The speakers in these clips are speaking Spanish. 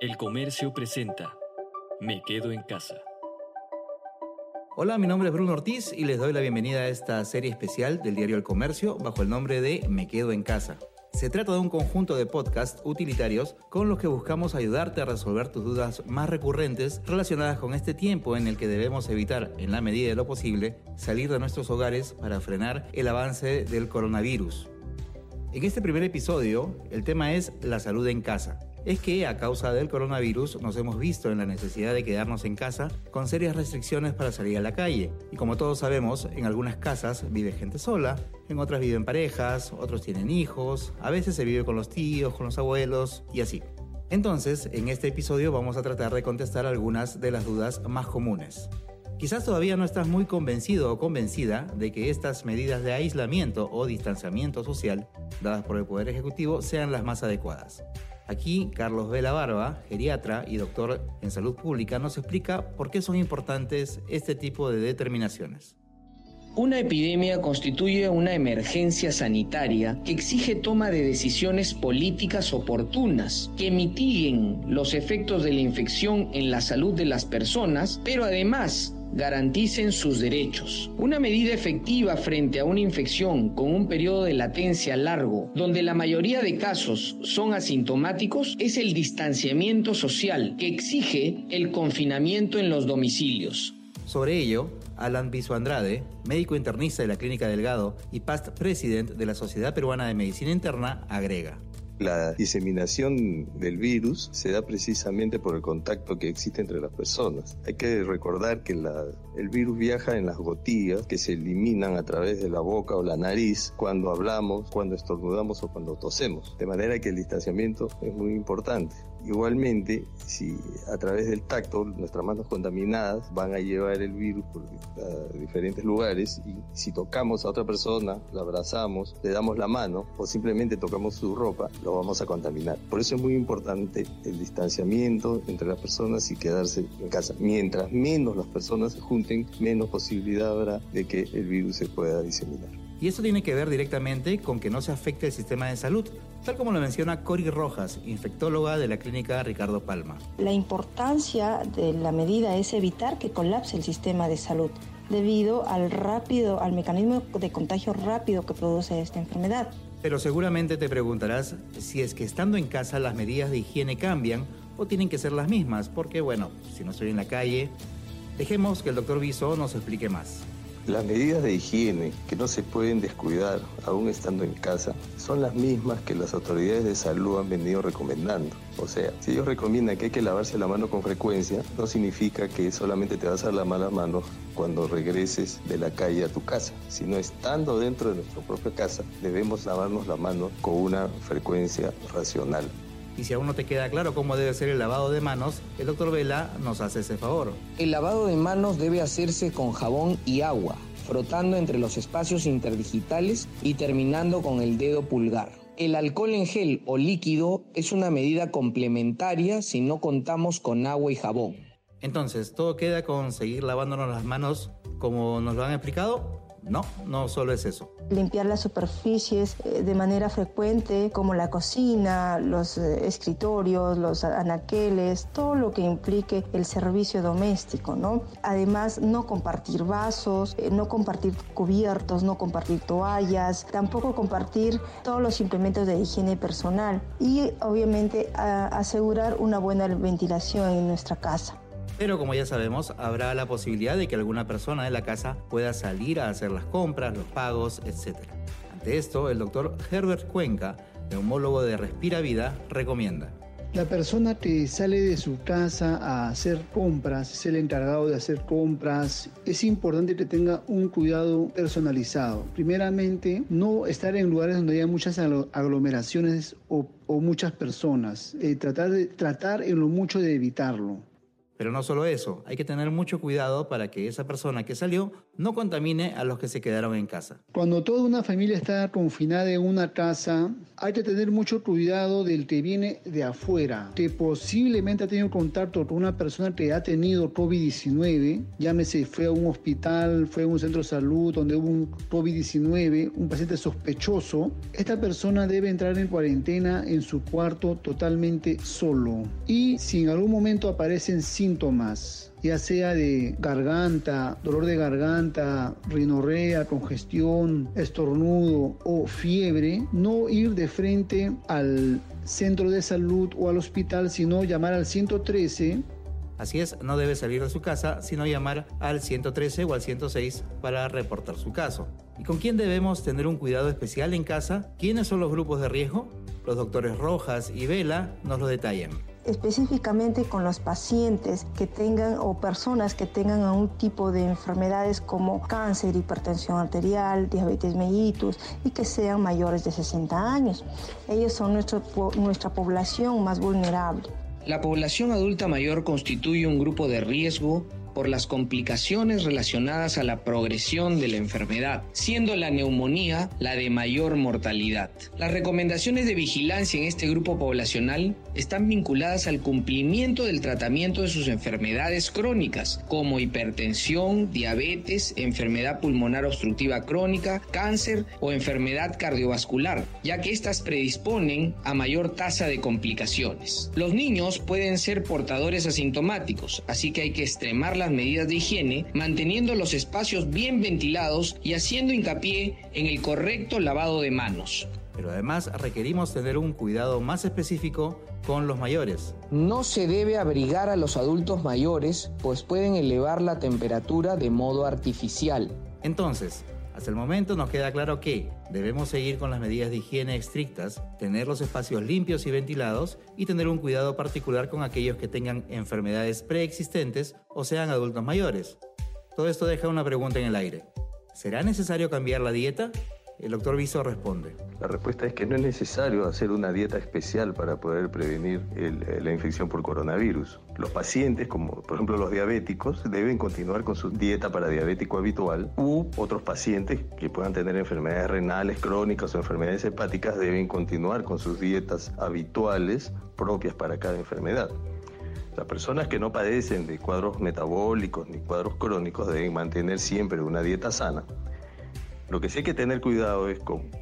El Comercio presenta Me Quedo en Casa. Hola, mi nombre es Bruno Ortiz y les doy la bienvenida a esta serie especial del diario El Comercio bajo el nombre de Me Quedo en Casa. Se trata de un conjunto de podcasts utilitarios con los que buscamos ayudarte a resolver tus dudas más recurrentes relacionadas con este tiempo en el que debemos evitar, en la medida de lo posible, salir de nuestros hogares para frenar el avance del coronavirus. En este primer episodio, el tema es la salud en casa. Es que a causa del coronavirus nos hemos visto en la necesidad de quedarnos en casa con serias restricciones para salir a la calle. Y como todos sabemos, en algunas casas vive gente sola, en otras viven parejas, otros tienen hijos, a veces se vive con los tíos, con los abuelos y así. Entonces, en este episodio vamos a tratar de contestar algunas de las dudas más comunes. Quizás todavía no estás muy convencido o convencida de que estas medidas de aislamiento o distanciamiento social dadas por el Poder Ejecutivo sean las más adecuadas. Aquí Carlos Vela Barba, geriatra y doctor en salud pública, nos explica por qué son importantes este tipo de determinaciones. Una epidemia constituye una emergencia sanitaria que exige toma de decisiones políticas oportunas que mitiguen los efectos de la infección en la salud de las personas, pero además garanticen sus derechos. Una medida efectiva frente a una infección con un periodo de latencia largo, donde la mayoría de casos son asintomáticos, es el distanciamiento social que exige el confinamiento en los domicilios. Sobre ello, Alan Biso Andrade, médico internista de la Clínica Delgado y past president de la Sociedad Peruana de Medicina Interna, agrega. La diseminación del virus se da precisamente por el contacto que existe entre las personas. Hay que recordar que el virus viaja en las gotillas que se eliminan a través de la boca o la nariz cuando hablamos, cuando estornudamos o cuando tosemos. De manera que el distanciamiento es muy importante. Igualmente, si a través del tacto nuestras manos contaminadas van a llevar el virus por diferentes lugares y si tocamos a otra persona, la abrazamos, le damos la mano o simplemente tocamos su ropa, lo vamos a contaminar. Por eso es muy importante el distanciamiento entre las personas y quedarse en casa. Mientras menos las personas se junten, menos posibilidad habrá de que el virus se pueda diseminar. Y eso tiene que ver directamente con que no se afecte el sistema de salud, tal como lo menciona Cori Rojas, infectóloga de la clínica Ricardo Palma. La importancia de la medida es evitar que colapse el sistema de salud debido al rápido, al mecanismo de contagio rápido que produce esta enfermedad. Pero seguramente te preguntarás si es que estando en casa las medidas de higiene cambian o tienen que ser las mismas, porque bueno, si no estoy en la calle, dejemos que el doctor Viso nos explique más. Las medidas de higiene que no se pueden descuidar aún estando en casa son las mismas que las autoridades de salud han venido recomendando. O sea, si ellos recomiendan que hay que lavarse la mano con frecuencia, no significa que solamente te vas a lavar las manos cuando regreses de la calle a tu casa, sino estando dentro de nuestra propia casa debemos lavarnos la mano con una frecuencia racional. Y si aún no te queda claro cómo debe ser el lavado de manos, el doctor Vela nos hace ese favor. El lavado de manos debe hacerse con jabón y agua, frotando entre los espacios interdigitales y terminando con el dedo pulgar. El alcohol en gel o líquido es una medida complementaria si no contamos con agua y jabón. Entonces, ¿todo queda con seguir lavándonos las manos como nos lo han explicado? No, no solo es eso. Limpiar las superficies eh, de manera frecuente, como la cocina, los eh, escritorios, los anaqueles, todo lo que implique el servicio doméstico, ¿no? Además, no compartir vasos, eh, no compartir cubiertos, no compartir toallas, tampoco compartir todos los implementos de higiene personal y obviamente asegurar una buena ventilación en nuestra casa. Pero como ya sabemos, habrá la posibilidad de que alguna persona de la casa pueda salir a hacer las compras, los pagos, etc. Ante esto, el doctor Herbert Cuenca, neumólogo de Respira Vida, recomienda. La persona que sale de su casa a hacer compras, es el encargado de hacer compras, es importante que tenga un cuidado personalizado. Primeramente, no estar en lugares donde haya muchas aglomeraciones o, muchas personas. Eh, tratar, de, tratar en lo mucho de evitarlo. Pero no solo eso, hay que tener mucho cuidado para que esa persona que salió no contamine a los que se quedaron en casa. Cuando toda una familia está confinada en una casa, hay que tener mucho cuidado del que viene de afuera, que posiblemente ha tenido contacto con una persona que ha tenido COVID-19, llámese fue a un hospital, fue a un centro de salud donde hubo un COVID-19, un paciente sospechoso, esta persona debe entrar en cuarentena en su cuarto totalmente solo. Y si en algún momento aparecen síntomas, ya sea de garganta, dolor de garganta, rinorrea, congestión, estornudo o fiebre, no ir de frente al centro de salud o al hospital, sino llamar al 113 Así es, no debe salir de su casa, sino llamar al 113 o al 106 para reportar su caso. ¿Y con quién debemos tener un cuidado especial en casa? ¿Quiénes son los grupos de riesgo? Los doctores Rojas y Vela nos lo detallan específicamente con los pacientes que tengan o personas que tengan algún tipo de enfermedades como cáncer, hipertensión arterial, diabetes mellitus y que sean mayores de 60 años. Ellos son nuestra población más vulnerable. La población adulta mayor constituye un grupo de riesgo por las complicaciones relacionadas a la progresión de la enfermedad, siendo la neumonía la de mayor mortalidad. Las recomendaciones de vigilancia en este grupo poblacional están vinculadas al cumplimiento del tratamiento de sus enfermedades crónicas, como hipertensión, diabetes, enfermedad pulmonar obstructiva crónica, cáncer o enfermedad cardiovascular, ya que éstas predisponen a mayor tasa de complicaciones. Los niños pueden ser portadores asintomáticos, así que hay que extremar la medidas de higiene, manteniendo los espacios bien ventilados y haciendo hincapié en el correcto lavado de manos. Pero además requerimos tener un cuidado más específico con los mayores. No se debe abrigar a los adultos mayores, pues pueden elevar la temperatura de modo artificial. Entonces, hasta el momento nos queda claro que debemos seguir con las medidas de higiene estrictas, tener los espacios limpios y ventilados y tener un cuidado particular con aquellos que tengan enfermedades preexistentes o sean adultos mayores. Todo esto deja una pregunta en el aire. ¿Será necesario cambiar la dieta? El doctor Viso responde. La respuesta es que no es necesario hacer una dieta especial para poder prevenir la infección por coronavirus. Los pacientes, como por ejemplo los diabéticos, deben continuar con su dieta para diabético habitual u otros pacientes que puedan tener enfermedades renales crónicas o enfermedades hepáticas deben continuar con sus dietas habituales propias para cada enfermedad. Las personas que no padecen de cuadros metabólicos ni cuadros crónicos deben mantener siempre una dieta sana lo que sí hay que tener cuidado es con,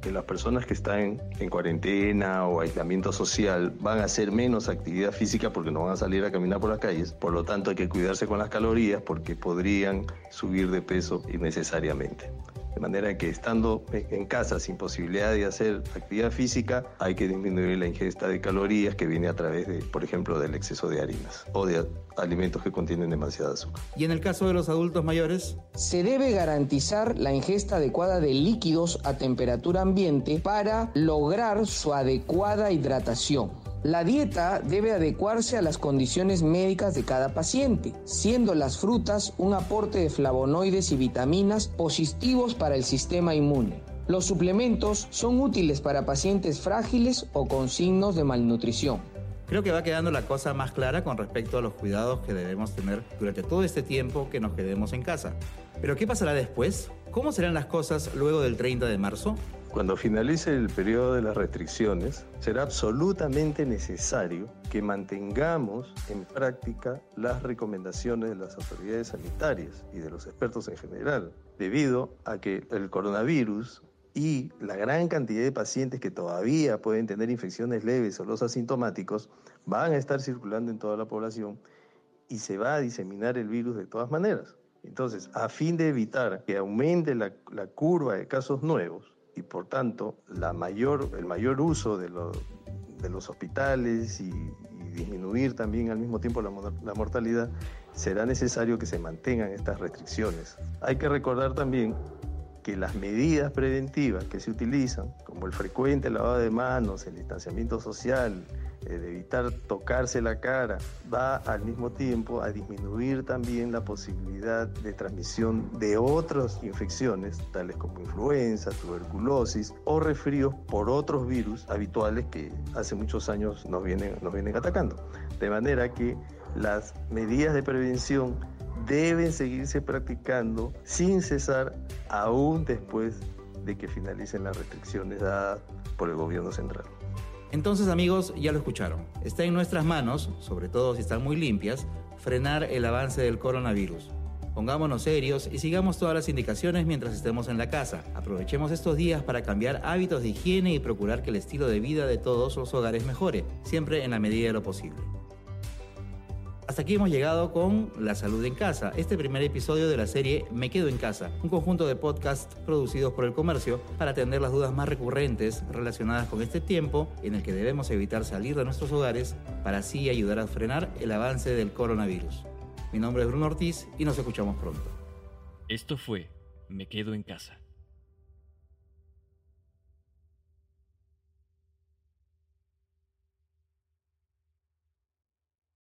que las personas que están en cuarentena o aislamiento social van a hacer menos actividad física porque no van a salir a caminar por las calles. Por lo tanto, hay que cuidarse con las calorías porque podrían subir de peso innecesariamente. De manera que estando en casa sin posibilidad de hacer actividad física, hay que disminuir la ingesta de calorías que viene a través de, por ejemplo, del exceso de harinas o de alimentos que contienen demasiada azúcar. ¿Y en el caso de los adultos mayores? Se debe garantizar la ingesta adecuada de líquidos a temperatura ambiente para lograr su adecuada hidratación. La dieta debe adecuarse a las condiciones médicas de cada paciente, siendo las frutas un aporte de flavonoides y vitaminas positivos para el sistema inmune. Los suplementos son útiles para pacientes frágiles o con signos de malnutrición. Creo que va quedando la cosa más clara con respecto a los cuidados que debemos tener durante todo este tiempo que nos quedemos en casa. Pero ¿qué pasará después? ¿Cómo serán las cosas luego del 30 de marzo? Cuando finalice el periodo de las restricciones, será absolutamente necesario que mantengamos en práctica las recomendaciones de las autoridades sanitarias y de los expertos en general, debido a que el coronavirus y la gran cantidad de pacientes que todavía pueden tener infecciones leves o los asintomáticos van a estar circulando en toda la población y se va a diseminar el virus de todas maneras. Entonces, a fin de evitar que aumente la, curva de casos nuevos, y por tanto la mayor, el mayor uso de, de los hospitales y, disminuir también al mismo tiempo la, la mortalidad, será necesario que se mantengan estas restricciones. Hay que recordar también que las medidas preventivas que se utilizan, como el frecuente lavado de manos, el distanciamiento social, de evitar tocarse la cara, va al mismo tiempo a disminuir también la posibilidad de transmisión de otras infecciones, tales como influenza, tuberculosis o resfríos por otros virus habituales que hace muchos años nos vienen, nos vienen atacando. De manera que las medidas de prevención deben seguirse practicando sin cesar aún después de que finalicen las restricciones dadas por el gobierno central. Entonces amigos, ya lo escucharon. Está en nuestras manos, sobre todo si están muy limpias, frenar el avance del coronavirus. Pongámonos serios y sigamos todas las indicaciones mientras estemos en la casa. Aprovechemos estos días para cambiar hábitos de higiene y procurar que el estilo de vida de todos los hogares mejore, siempre en la medida de lo posible. Hasta aquí hemos llegado con La Salud en Casa, este primer episodio de la serie Me Quedo en Casa, un conjunto de podcasts producidos por el comercio para atender las dudas más recurrentes relacionadas con este tiempo en el que debemos evitar salir de nuestros hogares para así ayudar a frenar el avance del coronavirus. Mi nombre es Bruno Ortiz y nos escuchamos pronto. Esto fue Me Quedo en Casa.